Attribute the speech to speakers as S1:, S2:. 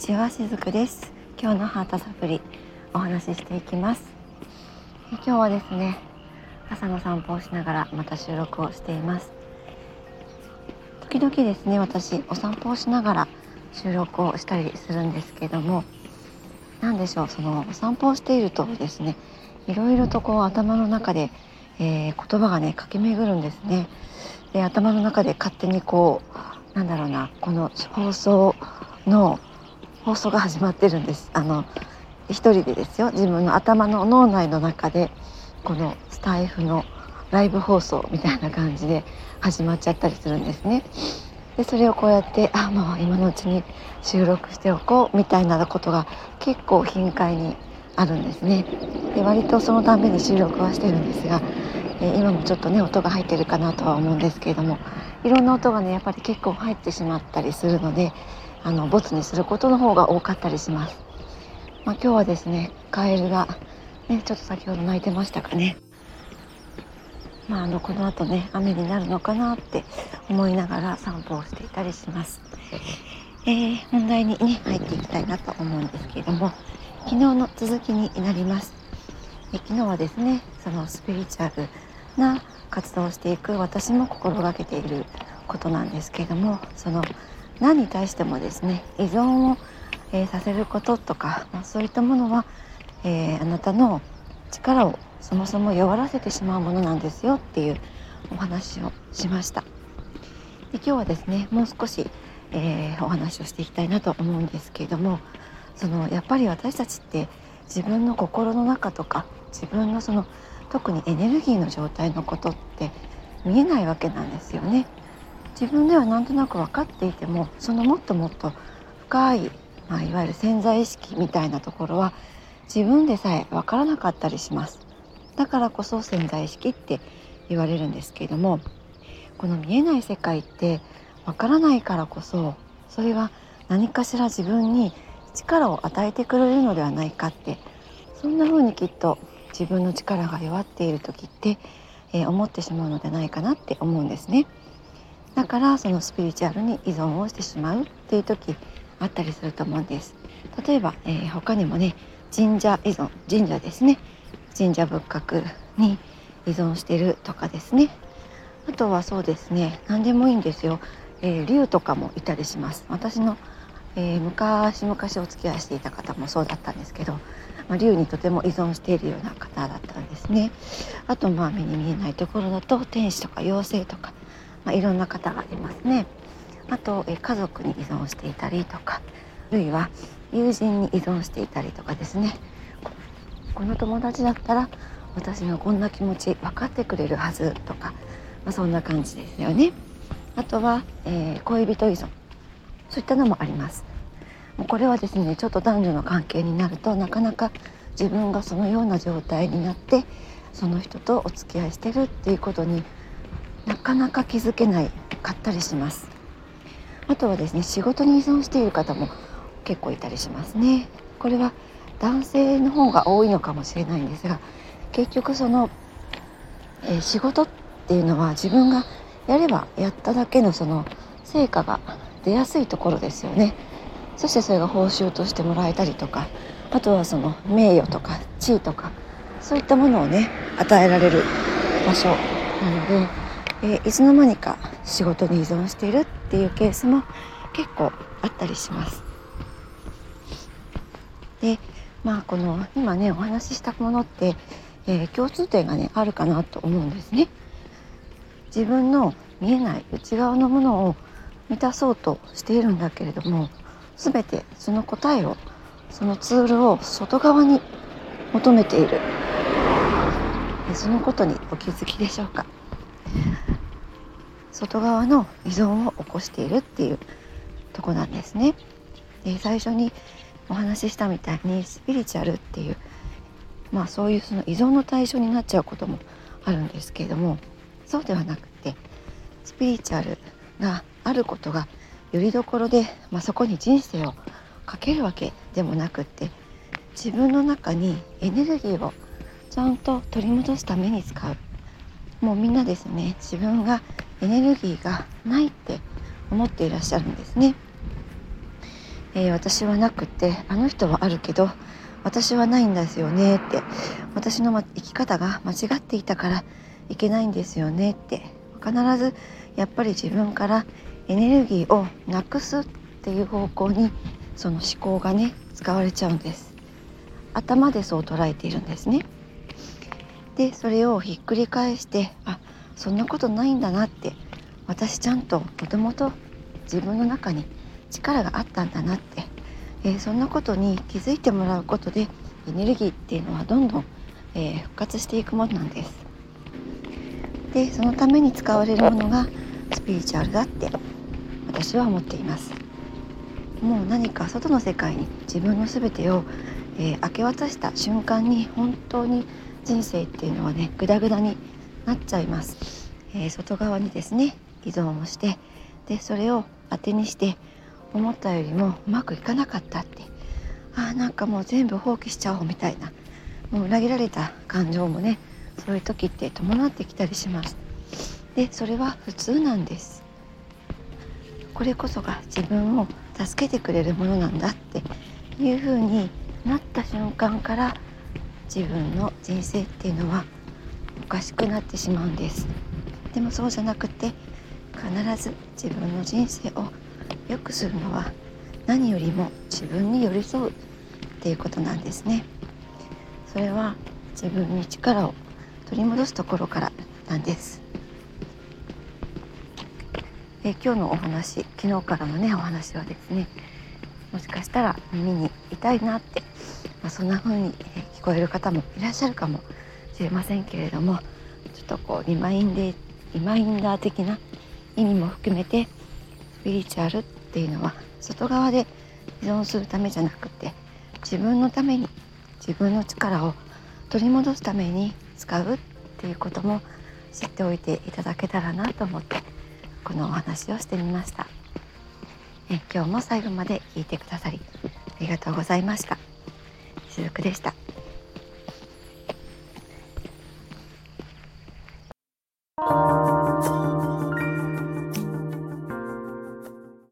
S1: ちはしずくです。今日のハートサプリお話ししていきます。今日はですね朝の散歩をしながらまた収録をしています。時々ですね私お散歩をしながら収録をしたりするんですけども何でしょうそのお散歩をしているとですねいろいろとこう頭の中で、えー、言葉がね駆け巡るんですね。で頭の中で勝手にこうなんだろうなこの放送の放送が始まってるんですあの一人でですよ自分の頭の脳内の中でこのスタイフのライブ放送みたいな感じで始まっちゃったりするんですね。でそれをこうやってあもう今のうちに収録しておこうみたいなことが結構頻回にあるんですね。で割とそのために収録はしてるんですが、え今もちょっとね音が入ってるかなとは思うんですけれどもいろんな音がねやっぱり結構入ってしまったりするのであのボツにすることの方が多かったりします。まあ、今日はですねカエルが、ね、ちょっと先ほど鳴いてましたかね。まあ、あのこの後ね雨になるのかなって思いながら散歩をしていたりします。えー、本題にね入っていきたいなと思うんですけれども昨日の続きになります。え昨日はですねそのスピリチュアルな活動をしていく私も心がけていることなんですけれどもその何に対してもですね依存を、えー、させることとか、まあ、そういったものは、えー、あなたの力をそもそも弱らせてしまうものなんですよっていうお話をしました。で今日はですねもう少し、えー、お話をしていきたいなと思うんですけれどもそのやっぱり私たちって自分の心の中とか自分のその特にエネルギーの状態のことって見えないわけなんですよね。自分ではなんとなく分かっていてもそのもっともっと深い、まあ、いわゆる潜在意識みたいなところは自分でさえ分からなかったりしますだからこそ潜在意識って言われるんですけれどもこの見えない世界って分からないからこそそれが何かしら自分に力を与えてくれるのではないかってそんな風にきっと自分の力が弱っている時って、えー、思ってしまうのではないかなって思うんですね。だからそのスピリチュアルに依存をしてしまうっていう時あったりすると思うんです。例えば、えー、他にもね神社依存神社ですね。神社仏閣に依存してるとかですね。あとはそうですね何でもいいんですよ、えー、竜とかもいたりします。私の、えー、昔々お付き合いしていた方もそうだったんですけど、まあ、竜にとても依存しているような方だったんですね。あとまあ目に見えないところだと天使とか妖精とかまあ、いろんな方がいますね。あと、え家族に依存していたりとかあるいは友人に依存していたりとかですねこの友達だったら私のこんな気持ち分かってくれるはずとか、まあ、そんな感じですよね。あとは、えー、恋人依存そういったのもあります。もうこれはですねちょっと男女の関係になるとなかなか自分がそのような状態になってその人とお付き合いしてるっていうことになかなか気づけないかったりします。あとはですね仕事に依存している方も結構いたりしますね。これは男性の方が多いのかもしれないんですが結局その、えー、仕事っていうのは自分がやればやっただけのその成果が出やすいところですよね。そしてそれが報酬としてもらえたりとかあとはその名誉とか地位とかそういったものをね与えられる場所なのでえー、いつの間にか仕事に依存しているっていうケースも結構あったりします。でまあこの今ねお話ししたものって、えー、共通点がねあるかなと思うんですね。自分の見えない内側のものを満たそうとしているんだけれども全てその答えをそのツールを外側に求めているそのことにお気づきでしょうか？外側の依存を起こしているっていうとこなんですね。で最初にお話ししたみたいにスピリチュアルっていうまあそういうその依存の対象になっちゃうこともあるんですけれどもそうではなくてスピリチュアルがあることがよりどころで、まあ、そこに人生をかけるわけでもなくって自分の中にエネルギーをちゃんと取り戻すために使うもうみんなですね自分がエネルギーがないって思っていらっしゃるんですね。えー、私はなくてあの人はあるけど私はないんですよねって。私の生き方が間違っていたからいけないんですよねって。必ずやっぱり自分からエネルギーをなくすっていう方向にその思考がね使われちゃうんです。頭でそう捉えているんですね。でそれをひっくり返してあそんなことないんだなって私ちゃんともともと自分の中に力があったんだなって、えー、そんなことに気づいてもらうことでエネルギーっていうのはどんどん、えー、復活していくものなんです。でそのために使われるものがスピリチュアルだって私は思っています。もう何か外の世界に自分の全てを、えー、明け渡した瞬間に本当に人生っていうのはねグダグダになっちゃいます、えー、外側にですね依存をしてでそれを当てにして思ったよりもうまくいかなかったって。あなんかもう全部放棄しちゃおうみたいなもう裏切られた感情もねそういう時って伴ってきたりします。でそれは普通なんです。これこそが自分を助けてくれるものなんだっていうふうになった瞬間から自分の人生っていうのはおかしくなってしまうんです。でもそうじゃなくて必ず自分の人生を良くするのは何よりも自分に寄り添うっていうことなんですね。それは自分に力を取り戻すところからなんです。え今日のお話昨日からのねお話はですねもしかしたら耳に痛いなって、まあ、そんな風に聞こえる方もいらっしゃるかもしれませんけれどもちょっとこうリマインでリマインダー的な意味も含めてスピリチュアルっていうのは外側で依存するためじゃなくて自分のために自分の力を取り戻すために使うっていうことも知っておいていただけたらなと思ってこのお話をしてみました。え今日も最後まで聞いてくださりありがとうございました。しずくでした。